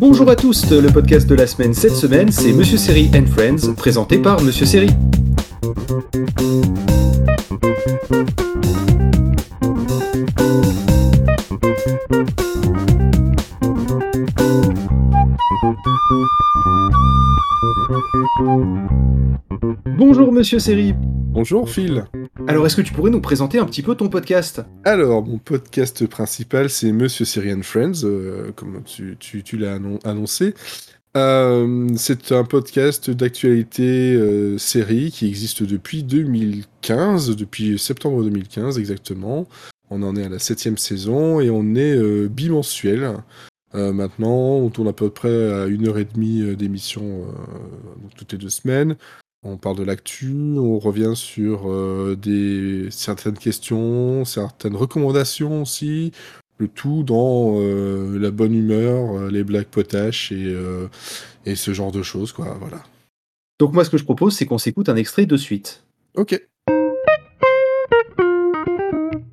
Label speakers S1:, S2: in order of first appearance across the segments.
S1: Bonjour à tous, le podcast de la semaine cette semaine, c'est Monsieur Série and Friends, présenté par Monsieur Série. Bonjour Monsieur Série.
S2: Bonjour Phil.
S1: Alors est-ce que tu pourrais nous présenter un petit peu ton podcast?
S2: Alors, mon podcast principal, c'est Monsieur Syrian Friends, euh, comme tu, tu, l'as annoncé. Euh, c'est un podcast d'actualité euh, série qui existe depuis 2015, depuis septembre 2015 exactement. On en est à la septième saison et on est bimensuel. Maintenant, on tourne à peu près à une heure et demie d'émission toutes les deux semaines. On parle de l'actu, on revient sur euh, des, certaines questions, certaines recommandations aussi, le tout dans euh, la bonne humeur, euh, les blagues potaches et, et ce genre de choses, quoi, voilà.
S1: Donc moi, ce que je propose, c'est qu'on s'écoute un extrait de suite.
S2: Ok.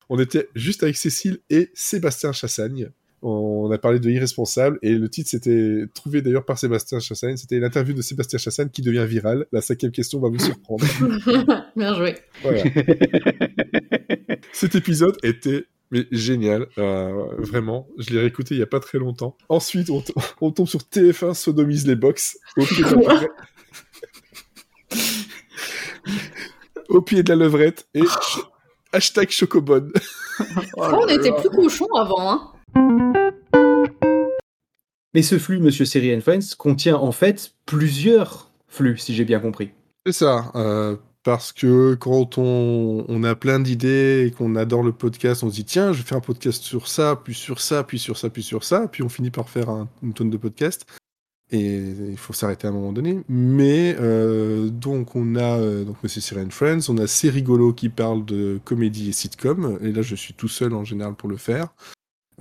S2: On était juste avec Cécile et Sébastien Chassagne on a parlé de irresponsable et le titre s'était trouvé d'ailleurs par Sébastien Chassagne. C'était l'interview de Sébastien Chassagne qui devient virale. La cinquième question va vous surprendre.
S3: Bien joué.
S2: Cet épisode était mais génial, euh, vraiment. Je l'ai réécouté il y a pas très longtemps. Ensuite, on, tombe sur TF1 sodomise les box au pied de la levrette. au pied de la levrette et hashtag chocobone.
S3: Oh on était plus cochon avant, hein.
S1: Mais ce flux, Monsieur Siri and Friends, contient en fait plusieurs flux, si j'ai bien compris.
S2: C'est ça. Euh, parce que quand on, a plein d'idées et qu'on adore le podcast, on se dit tiens, je vais faire un podcast sur ça, puis sur ça, puis sur ça, puis sur ça, puis on finit par faire une tonne de podcasts. Et il faut s'arrêter à un moment donné. Mais euh, donc on a euh, Monsieur Siri and Friends, on a C'est rigolo qui parle de comédie et sitcom. Et là, je suis tout seul en général pour le faire.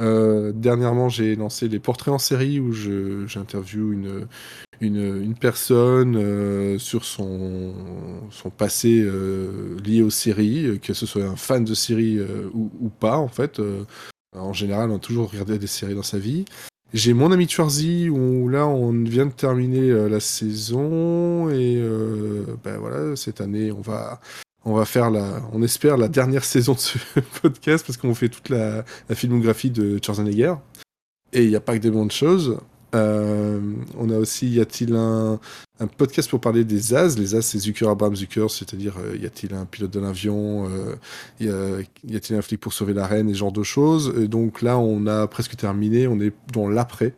S2: Euh, dernièrement, j'ai lancé les portraits en série où j'interviewe une, une, une, personne euh, sur son, son passé euh, lié aux séries, que ce soit un fan de séries ou, pas, en fait. en général, on a toujours regardé des séries dans sa vie. J'ai mon ami Schwarzy où là on vient de terminer la saison et ben voilà cette année on va on va faire la, on espère la dernière saison de ce podcast parce qu'on fait toute la, filmographie de Schwarzenegger. Et il n'y a pas que des bonnes choses. Euh, on a aussi, y a-t-il un, podcast pour parler des As Les As, c'est Zucker, Abraham Zucker, c'est-à-dire euh, y a-t-il un pilote de l'avion? Euh, y, a, t il un flic pour sauver la reine, et ce genre de choses. Et donc là, on a presque terminé, on est dans l'après.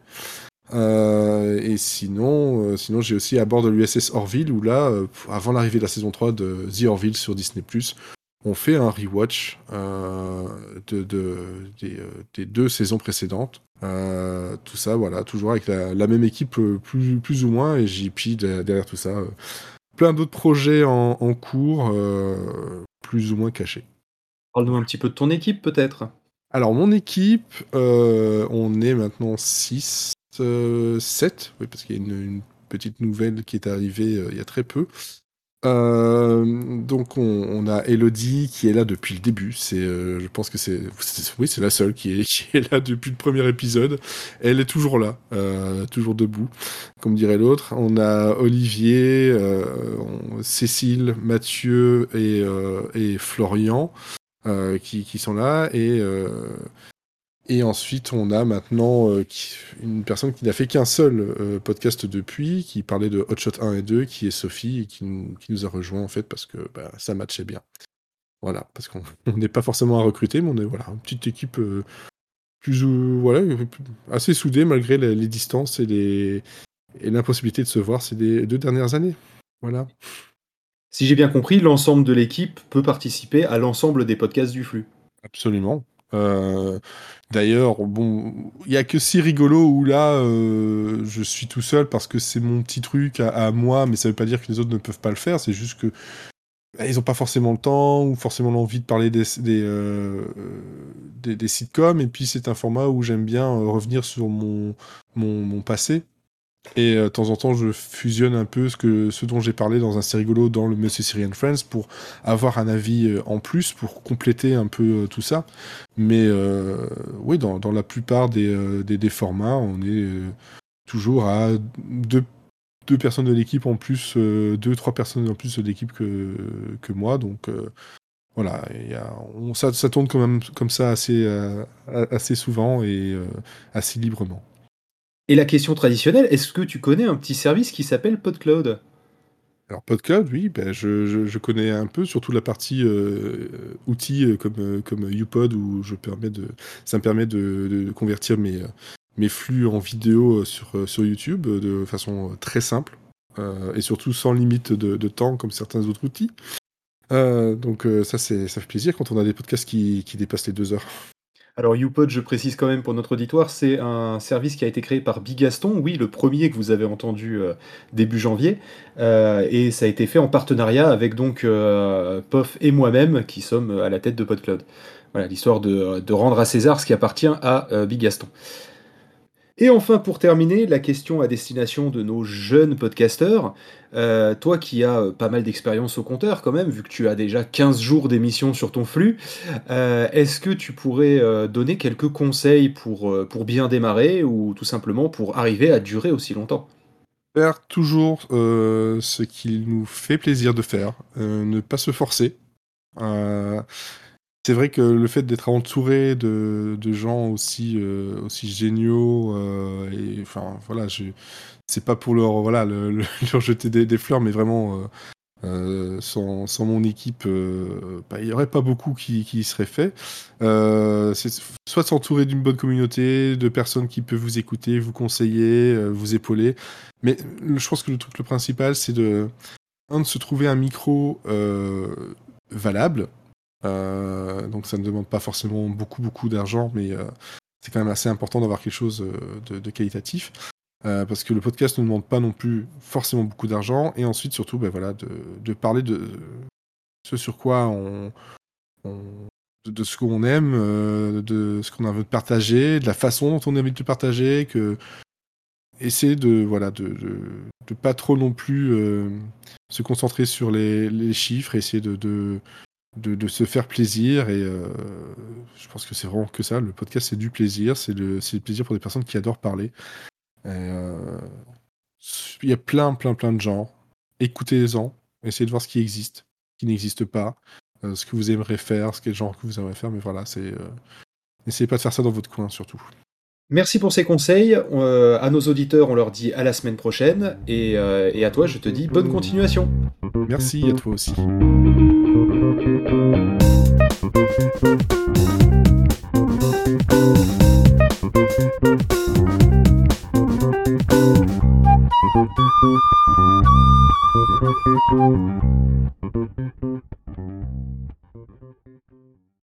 S2: Euh, et sinon, euh, sinon j'ai aussi à bord de l'USS Orville où là, euh, avant l'arrivée de la saison 3 de The Orville sur Disney+, on fait un rewatch de, de des, des, deux saisons précédentes. tout ça, voilà, toujours avec la, la, même équipe plus, plus ou moins et JP derrière tout ça. plein d'autres projets en, en cours, plus ou moins cachés.
S1: Parle-nous un petit peu de ton équipe peut-être?
S2: Alors mon équipe, on est maintenant 6 7, oui, parce qu'il y a une, petite nouvelle qui est arrivée euh, il y a très peu. Euh, donc on, a Elodie qui est là depuis le début. C'est, euh, je pense que c'est, oui, c'est la seule qui est, là depuis le premier épisode. Elle est toujours là, toujours debout, comme dirait l'autre. On a Olivier, Cécile, Mathieu et, et Florian qui, qui, sont là et et ensuite, on a maintenant euh, une personne qui n'a fait qu'un seul euh, podcast depuis, qui parlait de Hotshot 1 et 2, qui est Sophie, et qui, nous a rejoint en fait parce que bah, ça matchait bien. Voilà, parce qu'on n'est pas forcément à recruter, mais on est voilà, une petite équipe euh, plus ou voilà, assez soudée malgré les, distances et, les, et l'impossibilité de se voir ces deux dernières années. Voilà.
S1: Si j'ai bien compris, l'ensemble de l'équipe peut participer à l'ensemble des podcasts du flux.
S2: Absolument. Euh, d'ailleurs, bon, il y a que si rigolo où là, euh, je suis tout seul parce que c'est mon petit truc à, moi, mais ça veut pas dire que les autres ne peuvent pas le faire. C'est juste que bah, ils ont pas forcément le temps ou forcément l'envie de parler des des, euh, des, sitcoms. Et puis c'est un format où j'aime bien revenir sur mon, mon, mon passé Et de temps en temps, je fusionne un peu ce, que, ce dont j'ai parlé dans un C'est rigolo dans le Monsieur Syrian Friends pour avoir un avis en plus, pour compléter un peu tout ça. Mais oui, dans, la plupart des, des, formats, on est toujours à deux deux personnes de l'équipe en plus, euh, deux, trois personnes en plus de l'équipe que, que moi. Donc euh, voilà, ça, ça, tourne quand même comme ça assez, euh, assez souvent et assez librement.
S1: Et la question traditionnelle, est-ce que tu connais un petit service qui s'appelle PodCloud?
S2: Alors PodCloud, oui, ben je, connais un peu, surtout la partie outils comme, comme UPod où je permets de, ça me permet de, convertir mes, flux en vidéo euh, sur, euh, sur YouTube euh, de façon très simple et surtout sans limite de, temps comme certains autres outils. donc ça, ça fait plaisir quand on a des podcasts qui dépassent les deux heures.
S1: Alors YouPod, je précise quand même pour notre auditoire, c'est un service qui a été créé par Bigaston, oui, le premier que vous avez entendu début janvier, et ça a été fait en partenariat avec donc POF et moi-même qui sommes à la tête de PodCloud. Voilà, l'histoire de, de, rendre à César ce qui appartient à Bigaston. Et enfin, pour terminer, la question à destination de nos jeunes podcasteurs. Euh, toi qui as euh, pas mal d'expérience au compteur quand même, vu que tu as déjà 15 jours d'émission sur ton flux, euh, est-ce que tu pourrais donner quelques conseils pour, pour bien démarrer ou tout simplement pour arriver à durer aussi longtemps?
S2: Faire toujours ce qu'il nous fait plaisir de faire, ne pas se forcer c'est vrai que le fait d'être entouré de, gens aussi, euh, aussi géniaux, euh, et enfin voilà, c'est pas pour leur, voilà, le, leur jeter des, fleurs, mais vraiment, euh, sans, mon équipe, bah, il n'y aurait pas beaucoup qui, qui serait fait. soit s'entourer d'une bonne communauté, de personnes qui peuvent vous écouter, vous conseiller, vous épauler. Mais je pense que le truc le principal, c'est de, se trouver un micro valable donc ça ne demande pas forcément beaucoup beaucoup d'argent, mais euh, c'est quand même assez important d'avoir quelque chose euh, de, qualitatif. parce que le podcast ne demande pas non plus forcément beaucoup d'argent, et ensuite surtout ben voilà, de, parler de ce sur quoi on, de, ce qu'on aime, de ce qu'on a envie de partager, de la façon dont on a envie de partager, que essayer de voilà de, de, pas trop non plus se concentrer sur les, les chiffres, essayer de, de, se faire plaisir. Et euh, je pense que c'est vraiment que ça. Le podcast, c'est du plaisir. C'est le, le, plaisir pour des personnes qui adorent parler. Euh, il y a plein, plein, plein de genres. Écoutez-en. Essayez de voir ce qui existe, ce qui n'existe pas. Euh, ce que vous aimeriez faire, ce quel genre que vous aimeriez faire. Mais voilà, c'est. N'essayez pas de faire ça dans votre coin, surtout.
S1: Merci pour ces conseils. à nos auditeurs, on leur dit à la semaine prochaine. Et, et à toi, je te dis bonne continuation.
S2: Merci à toi aussi.